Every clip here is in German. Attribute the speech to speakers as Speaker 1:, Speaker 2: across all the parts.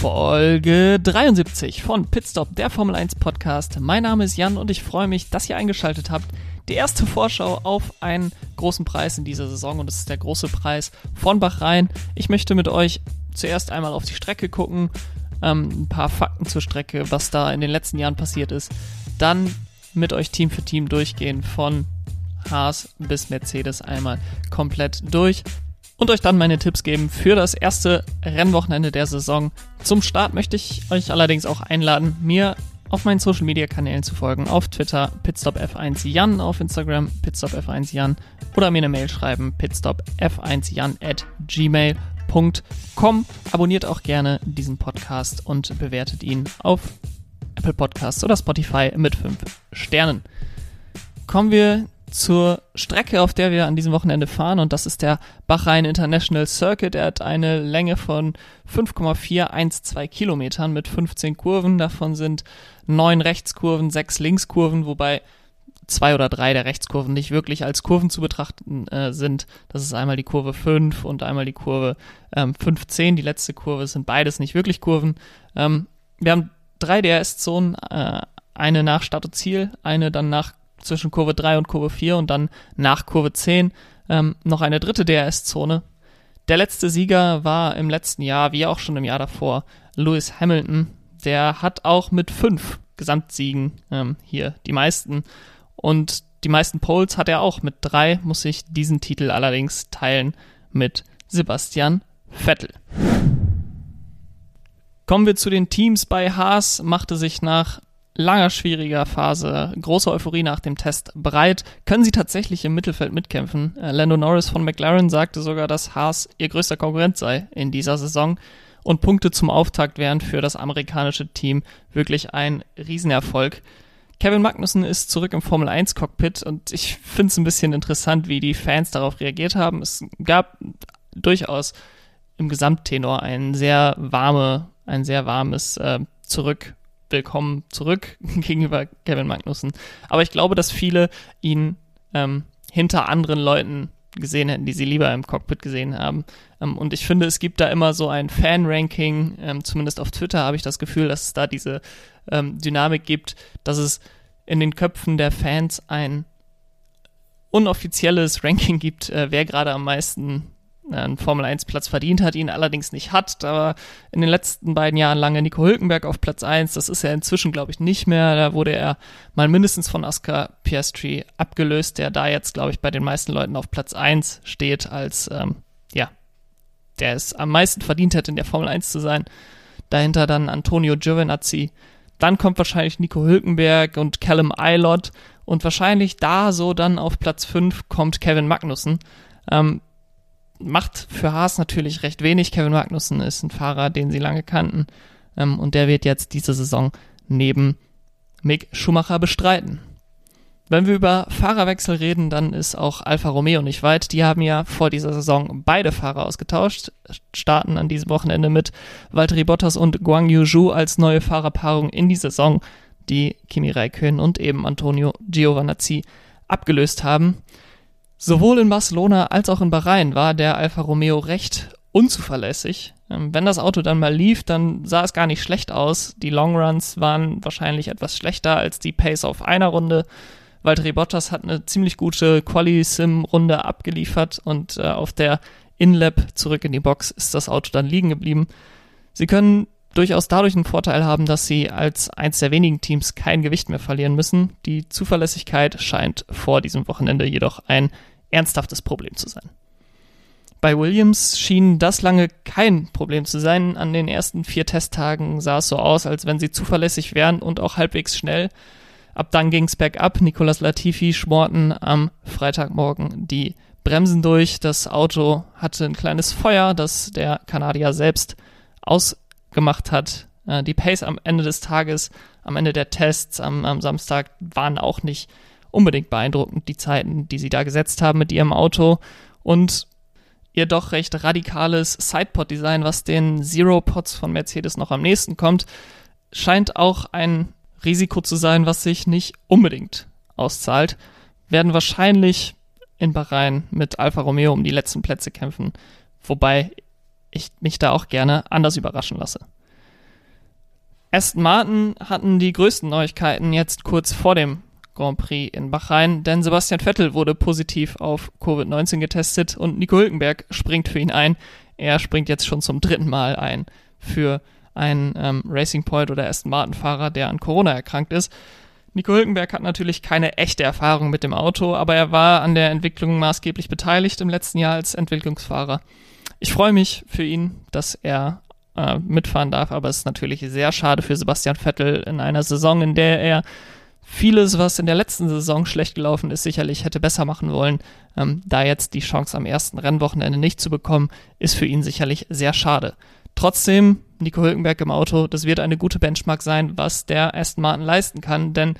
Speaker 1: Folge 73 von Pitstop, der Formel 1 Podcast. Mein Name ist Jan und ich freue mich, dass ihr eingeschaltet habt. Die erste Vorschau auf einen großen Preis in dieser Saison und das ist der große Preis von Bahrain. Ich möchte mit euch zuerst einmal auf die Strecke gucken, ähm, ein paar Fakten zur Strecke, was da in den letzten Jahren passiert ist. Dann mit euch Team für Team durchgehen von Haas bis Mercedes einmal komplett durch und euch dann meine Tipps geben für das erste Rennwochenende der Saison. Zum Start möchte ich euch allerdings auch einladen, mir auf meinen Social Media Kanälen zu folgen. Auf Twitter pitstopf1jan, auf Instagram pitstopf1jan oder mir eine Mail schreiben pitstopf1jan at gmail.com. Abonniert auch gerne diesen Podcast und bewertet ihn auf Apple Podcasts oder Spotify mit 5 Sternen. Kommen wir zur Strecke, auf der wir an diesem Wochenende fahren und das ist der Bahrain International Circuit. Er hat eine Länge von 5,412 Kilometern mit 15 Kurven. Davon sind neun Rechtskurven, sechs Linkskurven, wobei zwei oder drei der Rechtskurven nicht wirklich als Kurven zu betrachten äh, sind. Das ist einmal die Kurve 5 und einmal die Kurve ähm, 15. Die letzte Kurve sind beides nicht wirklich Kurven. Ähm, wir haben drei DRS-Zonen, äh, eine nach Start und Ziel, eine dann nach zwischen Kurve 3 und Kurve 4 und dann nach Kurve 10 ähm, noch eine dritte DRS-Zone. Der letzte Sieger war im letzten Jahr, wie auch schon im Jahr davor, Lewis Hamilton. Der hat auch mit fünf Gesamtsiegen ähm, hier die meisten. Und die meisten Poles hat er auch mit drei, muss ich diesen Titel allerdings teilen mit Sebastian Vettel. Kommen wir zu den Teams. Bei Haas machte sich nach langer, schwieriger Phase, große Euphorie nach dem Test bereit. Können sie tatsächlich im Mittelfeld mitkämpfen? Äh, Lando Norris von McLaren sagte sogar, dass Haas ihr größter Konkurrent sei in dieser Saison. Und Punkte zum Auftakt wären für das amerikanische Team wirklich ein Riesenerfolg. Kevin Magnussen ist zurück im Formel 1 Cockpit und ich finde es ein bisschen interessant, wie die Fans darauf reagiert haben. Es gab durchaus im Gesamttenor ein sehr warme, ein sehr warmes äh, Zurück willkommen zurück gegenüber Kevin Magnussen. Aber ich glaube, dass viele ihn ähm, hinter anderen Leuten gesehen hätten, die sie lieber im Cockpit gesehen haben. Ähm, und ich finde, es gibt da immer so ein Fan-Ranking, ähm, zumindest auf Twitter habe ich das Gefühl, dass es da diese ähm, Dynamik gibt, dass es in den Köpfen der Fans ein unoffizielles Ranking gibt, äh, wer gerade am meisten einen Formel 1 Platz verdient hat, ihn allerdings nicht hat. War in den letzten beiden Jahren lange Nico Hülkenberg auf Platz 1. Das ist er inzwischen, glaube ich, nicht mehr. Da wurde er mal mindestens von Oscar Piastri abgelöst, der da jetzt, glaube ich, bei den meisten Leuten auf Platz 1 steht, als, ähm, ja, der es am meisten verdient hätte, in der Formel 1 zu sein. Dahinter dann Antonio Giovinazzi. Dann kommt wahrscheinlich Nico Hülkenberg und Callum Eilot. Und wahrscheinlich da so dann auf Platz 5 kommt Kevin Magnussen. Ähm, macht für Haas natürlich recht wenig. Kevin Magnussen ist ein Fahrer, den sie lange kannten. Ähm, und der wird jetzt diese Saison neben Mick Schumacher bestreiten. Wenn wir über Fahrerwechsel reden, dann ist auch Alfa Romeo nicht weit. Die haben ja vor dieser Saison beide Fahrer ausgetauscht, starten an diesem Wochenende mit Valtteri Bottas und Guang Yu Zhu als neue Fahrerpaarung in die Saison, die Kimi Räikkönen und eben Antonio Giovinazzi abgelöst haben. Sowohl in Barcelona als auch in Bahrain war der Alfa Romeo recht unzuverlässig. Ähm, wenn das Auto dann mal lief, dann sah es gar nicht schlecht aus. Die Longruns waren wahrscheinlich etwas schlechter als die Pace auf einer Runde. Valtteri Bottas hat eine ziemlich gute Quali-Sim-Runde abgeliefert und äh, auf der In-Lab zurück in die Box ist das Auto dann liegen geblieben. Sie können durchaus dadurch einen Vorteil haben, dass sie als eins der wenigen Teams kein Gewicht mehr verlieren müssen. Die Zuverlässigkeit scheint vor diesem Wochenende jedoch ein ernsthaftes Problem zu sein. Bei Williams schien das lange kein Problem zu sein. An den ersten vier Testtagen sah es so aus, als wenn sie zuverlässig wären und auch halbwegs schnell. Ab dann ging es bergab. Nicolas Latifi schmorten am Freitagmorgen die Bremsen durch. Das Auto hatte ein kleines Feuer, das der Kanadier selbst ausgemacht hat. Äh, die Pace am Ende des Tages, am Ende der Tests am, am Samstag waren auch nicht unbedingt beeindruckend, die Zeiten, die sie da gesetzt haben mit ihrem Auto und ihr doch recht radikales Sidepod-Design, was den Zero-Pods von Mercedes noch am nächsten kommt, scheint auch ein Risiko zu sein, was sich nicht unbedingt auszahlt. Werden wahrscheinlich in Bahrain mit Alfa Romeo um die letzten Plätze kämpfen, wobei ich mich da auch gerne anders überraschen lasse. Aston Martin hatten die größten Neuigkeiten jetzt kurz vor dem Grand Prix in Bahrain, denn Sebastian Vettel wurde positiv auf Covid-19 getestet und Nico Hülkenberg springt für ihn ein. Er springt jetzt schon zum dritten Mal ein für einen ähm, Racing Point oder Aston Martin Fahrer, der an Corona erkrankt ist. Nico Hülkenberg hat natürlich keine echte Erfahrung mit dem Auto, aber er war an der Entwicklung maßgeblich beteiligt im letzten Jahr als Entwicklungsfahrer. Ich freue mich für ihn, dass er äh, mitfahren darf, aber es ist natürlich sehr schade für Sebastian Vettel in einer Saison, in der er vieles, was in der letzten Saison schlecht gelaufen ist, sicherlich hätte besser machen wollen. Ähm, da jetzt die Chance am ersten Rennwochenende nicht zu bekommen, ist für ihn sicherlich sehr schade. Trotzdem, Nico Hülkenberg im Auto, das wird eine gute Benchmark sein, was der Aston Martin leisten kann, denn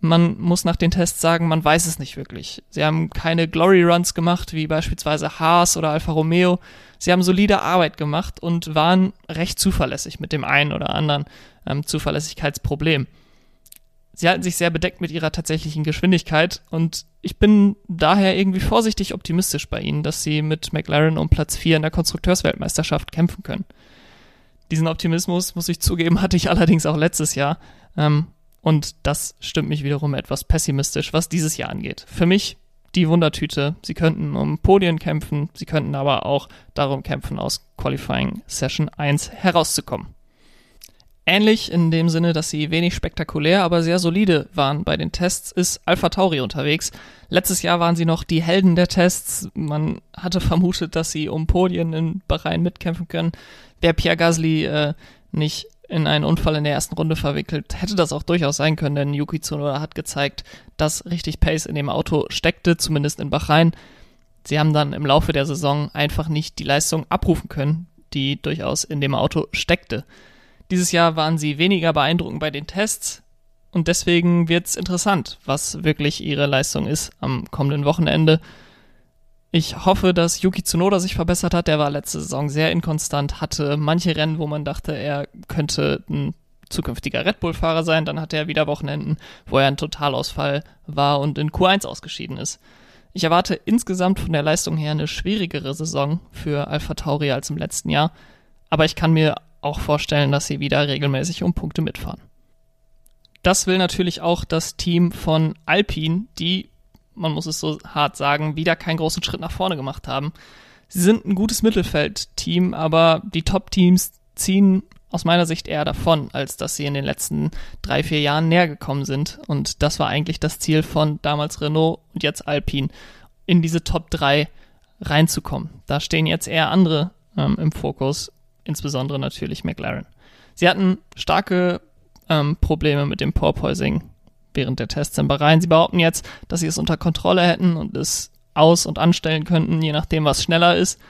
Speaker 1: man muss nach den Tests sagen, man weiß es nicht wirklich. Sie haben keine Glory Runs gemacht, wie beispielsweise Haas oder Alfa Romeo. Sie haben solide Arbeit gemacht und waren recht zuverlässig mit dem einen oder anderen ähm, Zuverlässigkeitsproblem. Sie halten sich sehr bedeckt mit ihrer tatsächlichen Geschwindigkeit und ich bin daher irgendwie vorsichtig optimistisch bei ihnen, dass sie mit McLaren um Platz 4 in der Konstrukteursweltmeisterschaft kämpfen können. Diesen Optimismus, muss ich zugeben, hatte ich allerdings auch letztes Jahr. Ähm, und das stimmt mich wiederum etwas pessimistisch, was dieses Jahr angeht. Für mich die Wundertüte. Sie könnten um Podien kämpfen, sie könnten aber auch darum kämpfen, aus Qualifying Session 1 herauszukommen. Ähnlich in dem Sinne, dass sie wenig spektakulär, aber sehr solide waren bei den Tests, ist Alpha Tauri unterwegs. Letztes Jahr waren sie noch die Helden der Tests. Man hatte vermutet, dass sie um Podien in Bahrain mitkämpfen können. Wäre Pierre Gasly äh, nicht in einen Unfall in der ersten Runde verwickelt, hätte das auch durchaus sein können, denn Yuki Tsunoda hat gezeigt, dass richtig Pace in dem Auto steckte, zumindest in Bahrain. Sie haben dann im Laufe der Saison einfach nicht die Leistung abrufen können, die durchaus in dem Auto steckte. Dieses Jahr waren sie weniger beeindruckend bei den Tests und deswegen wird es interessant, was wirklich ihre Leistung ist am kommenden Wochenende. Ich hoffe, dass Yuki Tsunoda sich verbessert hat. Der war letzte Saison sehr inkonstant, hatte manche Rennen, wo man dachte, er könnte ein zukünftiger Red Bull-Fahrer sein. Dann hatte er wieder Wochenenden, wo er ein Totalausfall war und in Q1 ausgeschieden ist. Ich erwarte insgesamt von der Leistung her eine schwierigere Saison für Alpha Tauri als im letzten Jahr. Aber ich kann mir auch vorstellen, dass sie wieder regelmäßig um Punkte mitfahren. Das will natürlich auch das Team von Alpine, die man muss es so hart sagen, wieder keinen großen Schritt nach vorne gemacht haben. Sie sind ein gutes Mittelfeldteam, aber die Top-Teams ziehen aus meiner Sicht eher davon, als dass sie in den letzten drei, vier Jahren näher gekommen sind. Und das war eigentlich das Ziel von damals Renault und jetzt Alpine, in diese Top 3 reinzukommen. Da stehen jetzt eher andere ähm, im Fokus, insbesondere natürlich McLaren. Sie hatten starke ähm, Probleme mit dem Porpoising während der Tests in Bahrain. Sie behaupten jetzt, dass sie es unter Kontrolle hätten und es aus- und anstellen könnten, je nachdem, was schneller ist.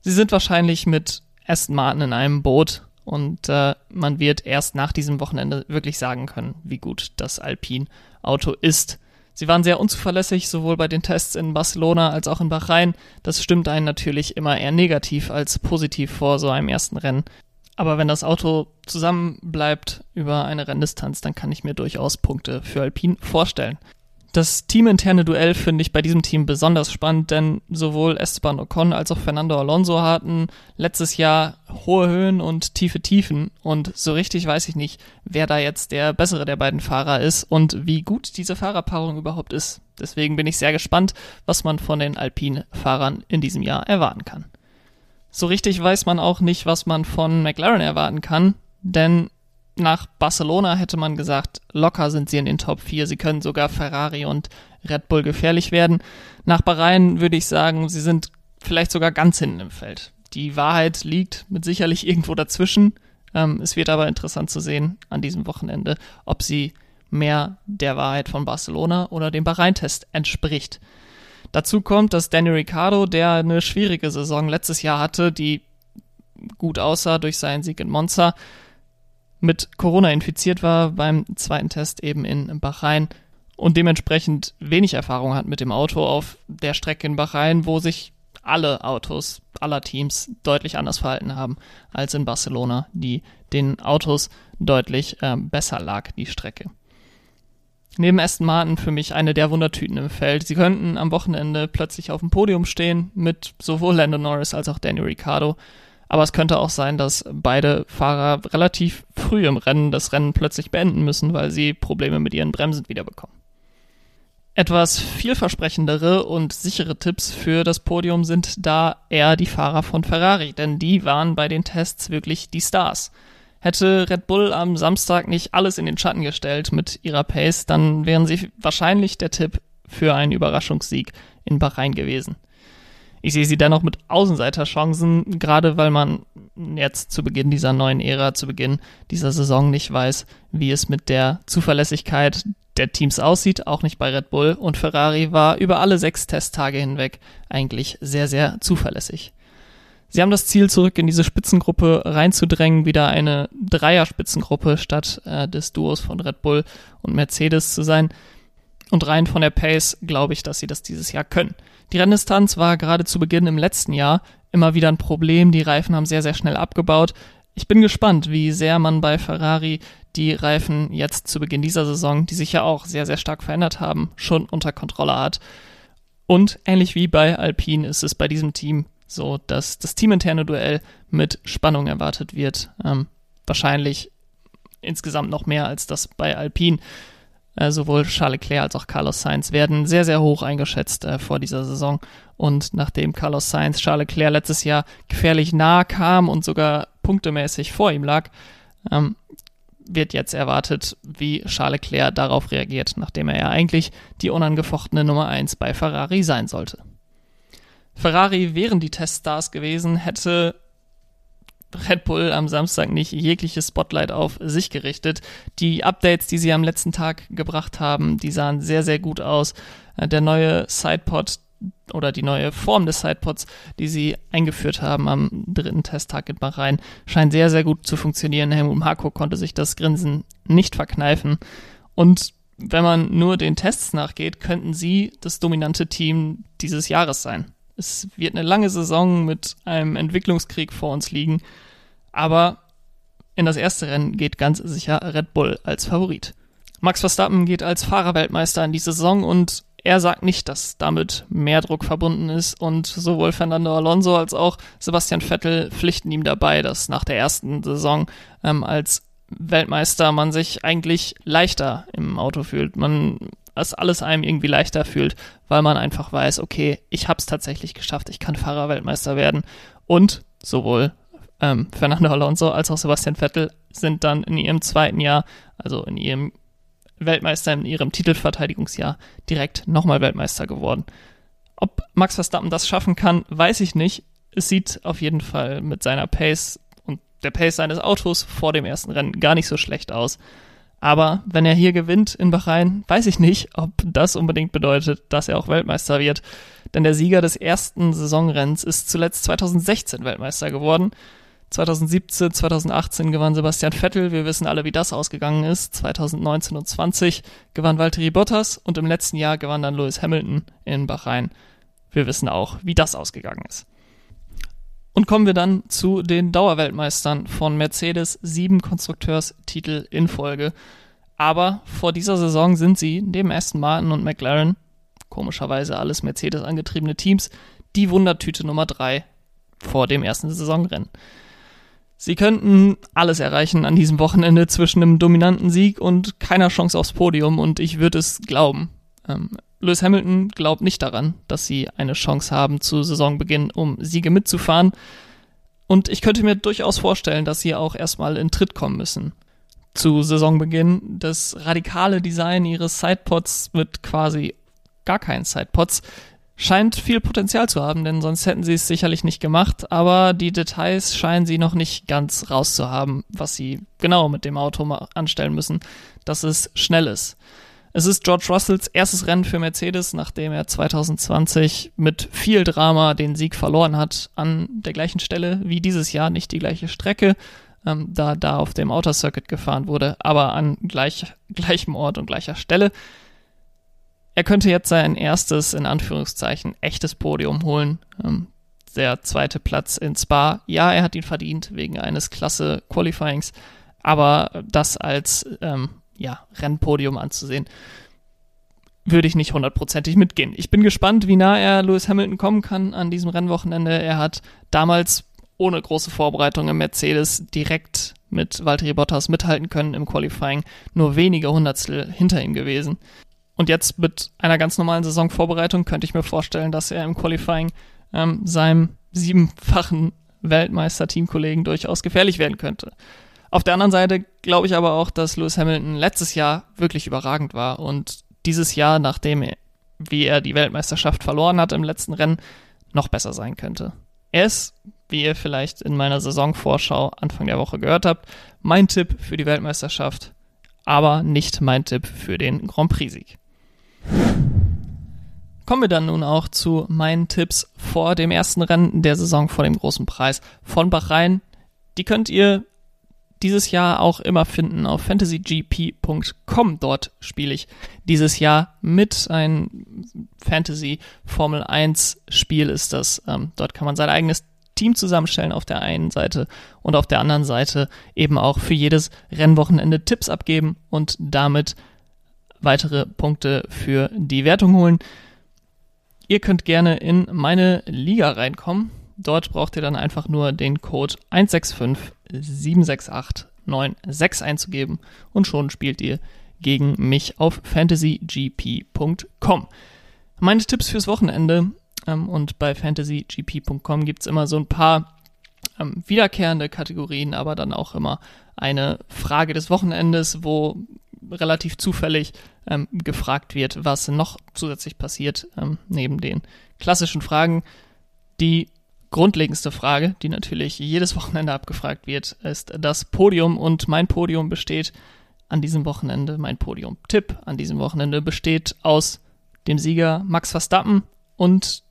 Speaker 1: Sie sind wahrscheinlich mit Aston Martin in einem Boot und äh, man wird erst nach diesem Wochenende wirklich sagen können, wie gut das Alpine-Auto ist. Sie waren sehr unzuverlässig, sowohl bei den Tests in Barcelona als auch in Bahrain. Das stimmt einen natürlich immer eher negativ als positiv vor so einem ersten Rennen. Aber wenn das Auto zusammenbleibt über eine Renndistanz, dann kann ich mir durchaus Punkte für Alpine vorstellen. Das teaminterne Duell finde ich bei diesem Team besonders spannend, denn sowohl Esteban Ocon als auch Fernando Alonso hatten letztes Jahr hohe Höhen und tiefe Tiefen und so richtig weiß ich nicht, wer da jetzt der bessere der beiden Fahrer ist und wie gut diese Fahrerpaarung überhaupt ist. Deswegen bin ich sehr gespannt, was man von den Alpine-Fahrern in diesem Jahr erwarten kann. So richtig weiß man auch nicht, was man von McLaren erwarten kann, denn nach Barcelona hätte man gesagt, locker sind sie in den Top 4, sie können sogar Ferrari und Red Bull gefährlich werden. Nach Bahrain würde ich sagen, sie sind vielleicht sogar ganz hinten im Feld. Die Wahrheit liegt mit sicherlich irgendwo dazwischen. Ähm, es wird aber interessant zu sehen an diesem Wochenende, ob sie mehr der Wahrheit von Barcelona oder dem Bahrain-Test entspricht. Dazu kommt, dass Danny Ricciardo, der eine schwierige Saison letztes Jahr hatte, die gut aussah durch seinen Sieg in Monza, mit Corona infiziert war beim zweiten Test eben in Bahrain und dementsprechend wenig Erfahrung hat mit dem Auto auf der Strecke in Bahrain, wo sich alle Autos aller Teams deutlich anders verhalten haben als in Barcelona, die den Autos deutlich äh, besser lag, die Strecke neben Aston Martin für mich eine der Wundertüten im Feld. Sie könnten am Wochenende plötzlich auf dem Podium stehen mit sowohl Lando Norris als auch Danny Ricciardo. Aber es könnte auch sein, dass beide Fahrer relativ früh im Rennen das Rennen plötzlich beenden müssen, weil sie Probleme mit ihren Bremsen wiederbekommen. Etwas vielversprechendere und sichere Tipps für das Podium sind da eher die Fahrer von Ferrari, denn die waren bei den Tests wirklich die Stars. Hätte Red Bull am Samstag nicht alles in den Schatten gestellt mit ihrer Pace, dann wären sie wahrscheinlich der Tipp für einen Überraschungssieg in Bahrain gewesen. Ich sehe sie dennoch mit Außenseiterchancen, gerade weil man jetzt zu Beginn dieser neuen Ära, zu Beginn dieser Saison nicht weiß, wie es mit der Zuverlässigkeit der Teams aussieht, auch nicht bei Red Bull. Und Ferrari war über alle sechs Testtage hinweg eigentlich sehr, sehr zuverlässig. Sie haben das Ziel, zurück in diese Spitzengruppe reinzudrängen, wieder eine Dreier-Spitzengruppe statt äh, des Duos von Red Bull und Mercedes zu sein. Und rein von der Pace glaube ich, dass sie das dieses Jahr können. Die Renndistanz war gerade zu Beginn im letzten Jahr immer wieder ein Problem. Die Reifen haben sehr, sehr schnell abgebaut. Ich bin gespannt, wie sehr man bei Ferrari die Reifen jetzt zu Beginn dieser Saison, die sich ja auch sehr, sehr stark verändert haben, schon unter Kontrolle hat. Und ähnlich wie bei Alpine ist es bei diesem Team so, dass das teaminterne Duell mit Spannung erwartet wird. Ähm, wahrscheinlich insgesamt noch mehr als das bei Alpine. Äh, sowohl Charles Leclerc als auch Carlos Sainz werden sehr, sehr hoch eingeschätzt äh, vor dieser Saison. Und nachdem Carlos Sainz Charles Leclerc letztes Jahr gefährlich nahe kam und sogar punktemäßig vor ihm lag, ähm, wird jetzt erwartet, wie Charles Leclerc darauf reagiert, nachdem er ja eigentlich die unangefochtene Nummer 1 bei Ferrari sein sollte. Ferrari wären die Teststars gewesen, hätte Red Bull am Samstag nicht jegliches Spotlight auf sich gerichtet. Die Updates, die sie am letzten Tag gebracht haben, die sahen sehr, sehr gut aus. Äh, der neue Sidepod oder die neue Form des Sidepods, die sie eingeführt haben am dritten Testtag in Bahrain, scheint sehr, sehr gut zu funktionieren. Helmut Marko konnte sich das Grinsen nicht verkneifen. Und wenn man nur den Tests nachgeht, könnten sie das dominante Team dieses Jahres sein. Es wird eine lange Saison mit einem Entwicklungskrieg vor uns liegen, aber in das erste Rennen geht ganz sicher Red Bull als Favorit. Max Verstappen geht als Fahrerweltmeister in die Saison und er sagt nicht, dass damit mehr Druck verbunden ist und sowohl Fernando Alonso als auch Sebastian Vettel pflichten ihm dabei, dass nach der ersten Saison ähm, als Weltmeister man sich eigentlich leichter im Auto fühlt. Man es alles einem irgendwie leichter fühlt, weil man einfach weiß, okay, ich habe es tatsächlich geschafft, ich kann Fahrerweltmeister werden. Und sowohl ähm, Fernando Alonso als auch Sebastian Vettel sind dann in ihrem zweiten Jahr, also in ihrem Weltmeister, in ihrem Titelverteidigungsjahr, direkt nochmal Weltmeister geworden. Ob Max Verstappen das schaffen kann, weiß ich nicht. Es sieht auf jeden Fall mit seiner Pace und der Pace seines Autos vor dem ersten Rennen gar nicht so schlecht aus. Aber wenn er hier gewinnt in Bahrain, weiß ich nicht, ob das unbedingt bedeutet, dass er auch Weltmeister wird. Denn der Sieger des ersten Saisonrenns ist zuletzt 2016 Weltmeister geworden. 2017, 2018 gewann Sebastian Vettel. Wir wissen alle, wie das ausgegangen ist. 2019 und 20 gewann Valtteri Bottas und im letzten Jahr gewann dann Lewis Hamilton in Bahrain. Wir wissen auch, wie das ausgegangen ist. Und kommen wir dann zu den Dauerweltmeistern von Mercedes, sieben Konstrukteurstitel in Folge. Aber vor dieser Saison sind sie, neben Aston Martin und McLaren, komischerweise alles Mercedes angetriebene Teams, die Wundertüte Nummer drei vor dem ersten Saisonrennen. Sie könnten alles erreichen an diesem Wochenende zwischen einem dominanten Sieg und keiner Chance aufs Podium und ich würde es glauben. Ähm, Lewis Hamilton glaubt nicht daran, dass sie eine Chance haben zu Saisonbeginn, um Siege mitzufahren. Und ich könnte mir durchaus vorstellen, dass sie auch erstmal in Tritt kommen müssen. Zu Saisonbeginn das radikale Design ihres Sidepods mit quasi gar keinen Sidepods scheint viel Potenzial zu haben, denn sonst hätten sie es sicherlich nicht gemacht, aber die Details scheinen sie noch nicht ganz rauszuhaben, was sie genau mit dem Auto anstellen müssen, dass es schnell ist. Es ist George Russells erstes Rennen für Mercedes, nachdem er 2020 mit viel Drama den Sieg verloren hat, an der gleichen Stelle wie dieses Jahr, nicht die gleiche Strecke, ähm, da da auf dem Outer Circuit gefahren wurde, aber an gleich, gleichem Ort und gleicher Stelle. Er könnte jetzt sein erstes, in Anführungszeichen, echtes Podium holen. Ähm, der zweite Platz in Spa. Ja, er hat ihn verdient wegen eines klasse Qualifyings, aber das als ähm, ja, Rennpodium anzusehen, würde ich nicht hundertprozentig mitgehen. Ich bin gespannt, wie nah er Lewis Hamilton kommen kann an diesem Rennwochenende. Er hat damals ohne große Vorbereitung im Mercedes direkt mit Valtteri Bottas mithalten können im Qualifying, nur wenige Hundertstel hinter ihm gewesen. Und jetzt mit einer ganz normalen Saisonvorbereitung könnte ich mir vorstellen, dass er im Qualifying ähm, seinem siebenfachen Weltmeister-Teamkollegen durchaus gefährlich werden könnte. Auf der anderen Seite glaube ich aber auch, dass Lewis Hamilton letztes Jahr wirklich überragend war und dieses Jahr, nachdem er, wie er die Weltmeisterschaft verloren hat im letzten Rennen, noch besser sein könnte. Er ist, wie ihr vielleicht in meiner Saisonvorschau Anfang der Woche gehört habt, mein Tipp für die Weltmeisterschaft, aber nicht mein Tipp für den Grand Prix-Sieg. Kommen wir dann nun auch zu meinen Tipps vor dem ersten Rennen der Saison vor dem großen Preis von Bahrain. Die könnt ihr dieses Jahr auch immer finden auf fantasygp.com. Dort spiele ich dieses Jahr mit. Ein Fantasy Formel 1 Spiel ist das. Ähm, dort kann man sein eigenes Team zusammenstellen auf der einen Seite und auf der anderen Seite eben auch für jedes Rennwochenende Tipps abgeben und damit weitere Punkte für die Wertung holen. Ihr könnt gerne in meine Liga reinkommen. Dort braucht ihr dann einfach nur den Code 16576896 einzugeben und schon spielt ihr gegen mich auf fantasygp.com. Meine Tipps fürs Wochenende ähm, und bei fantasygp.com gibt es immer so ein paar ähm, wiederkehrende Kategorien, aber dann auch immer eine Frage des Wochenendes, wo relativ zufällig ähm, gefragt wird, was noch zusätzlich passiert, ähm, neben den klassischen Fragen. Die grundlegendste Frage, die natürlich jedes Wochenende abgefragt wird, ist das Podium. Und mein Podium besteht an diesem Wochenende, mein Podium-Tipp an diesem Wochenende besteht aus dem Sieger Max Verstappen und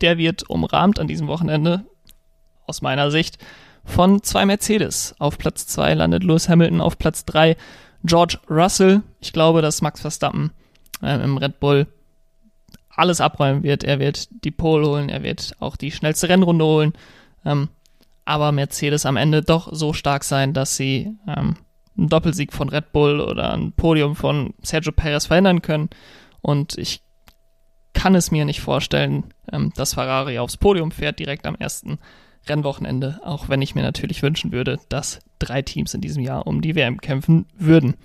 Speaker 1: der wird umrahmt an diesem Wochenende, aus meiner Sicht, von zwei Mercedes. Auf Platz zwei landet Lewis Hamilton, auf Platz drei George Russell. Ich glaube, dass Max Verstappen äh, im Red Bull alles abräumen wird. Er wird die Pole holen, er wird auch die schnellste Rennrunde holen. Ähm, aber Mercedes am Ende doch so stark sein, dass sie ähm, einen Doppelsieg von Red Bull oder ein Podium von Sergio Perez verhindern können. Und ich kann es mir nicht vorstellen, ähm, dass Ferrari aufs Podium fährt direkt am ersten Rennwochenende, auch wenn ich mir natürlich wünschen würde, dass drei Teams in diesem Jahr um die WM kämpfen würden.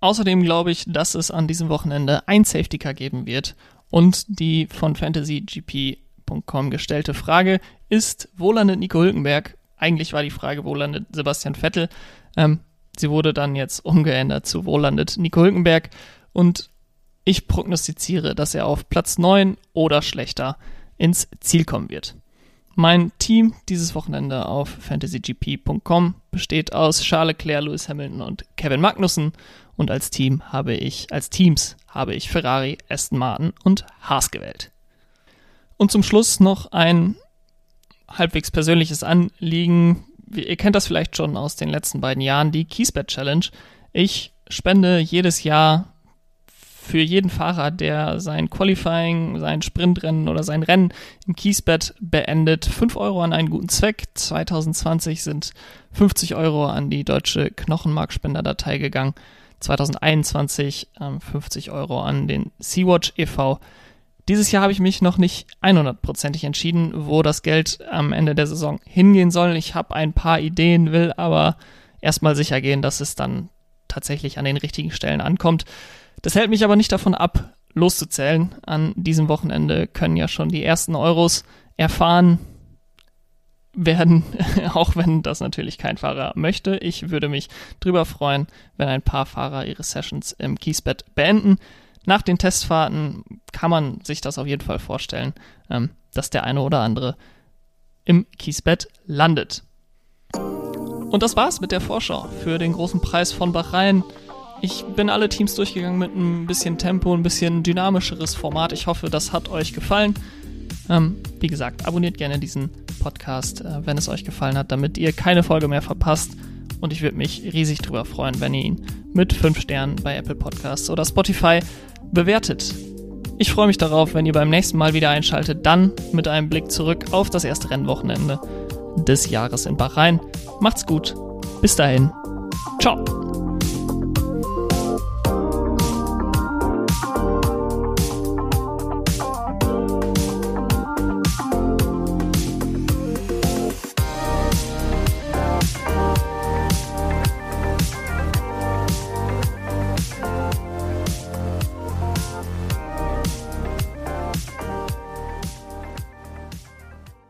Speaker 1: Außerdem glaube ich, dass es an diesem Wochenende ein Safety Car geben wird und die von fantasygp.com gestellte Frage ist, wo landet Nico Hülkenberg? Eigentlich war die Frage, wo landet Sebastian Vettel? Ähm, sie wurde dann jetzt umgeändert zu, wo landet Nico Hülkenberg? Und ich prognostiziere, dass er auf Platz 9 oder schlechter ins Ziel kommen wird. Mein Team dieses Wochenende auf fantasygp.com besteht aus Charles Leclerc, Lewis Hamilton und Kevin Magnussen und als Team habe ich, als Teams habe ich Ferrari, Aston Martin und Haas gewählt. Und zum Schluss noch ein halbwegs persönliches Anliegen. Ihr kennt das vielleicht schon aus den letzten beiden Jahren, die Keysbet Challenge. Ich spende jedes Jahr für jeden Fahrer, der sein Qualifying, sein Sprintrennen oder sein Rennen im Kiesbett beendet, 5 Euro an einen guten Zweck. 2020 sind 50 Euro an die deutsche Knochenmarkspenderdatei gegangen. 2021 ähm, 50 Euro an den Sea-Watch e.V. Dieses Jahr habe ich mich noch nicht 100%ig entschieden, wo das Geld am Ende der Saison hingehen soll. Ich habe ein paar Ideen, will aber erstmal sicher gehen, dass es dann tatsächlich an den richtigen Stellen ankommt. Das hält mich aber nicht davon ab, loszuzählen. An diesem Wochenende können ja schon die ersten Euros erfahren werden, auch wenn das natürlich kein Fahrer möchte. Ich würde mich drüber freuen, wenn ein paar Fahrer ihre Sessions im Kiesbett beenden. Nach den Testfahrten kann man sich das auf jeden Fall vorstellen, ähm, dass der eine oder andere im Kiesbett landet. Und das war's mit der Vorschau für den großen Preis von Bahrain. Ich bin alle Teams durchgegangen mit ein bisschen Tempo, ein bisschen dynamischeres Format. Ich hoffe, das hat euch gefallen. Ähm, wie gesagt, abonniert gerne diesen Podcast, äh, wenn es euch gefallen hat, damit ihr keine Folge mehr verpasst. Und ich würde mich riesig drüber freuen, wenn ihr ihn mit 5 Sternen bei Apple Podcasts oder Spotify bewertet. Ich freue mich darauf, wenn ihr beim nächsten Mal wieder einschaltet, dann mit einem Blick zurück auf das erste Rennwochenende des Jahres in Bahrain. Macht's gut. Bis dahin. Ciao.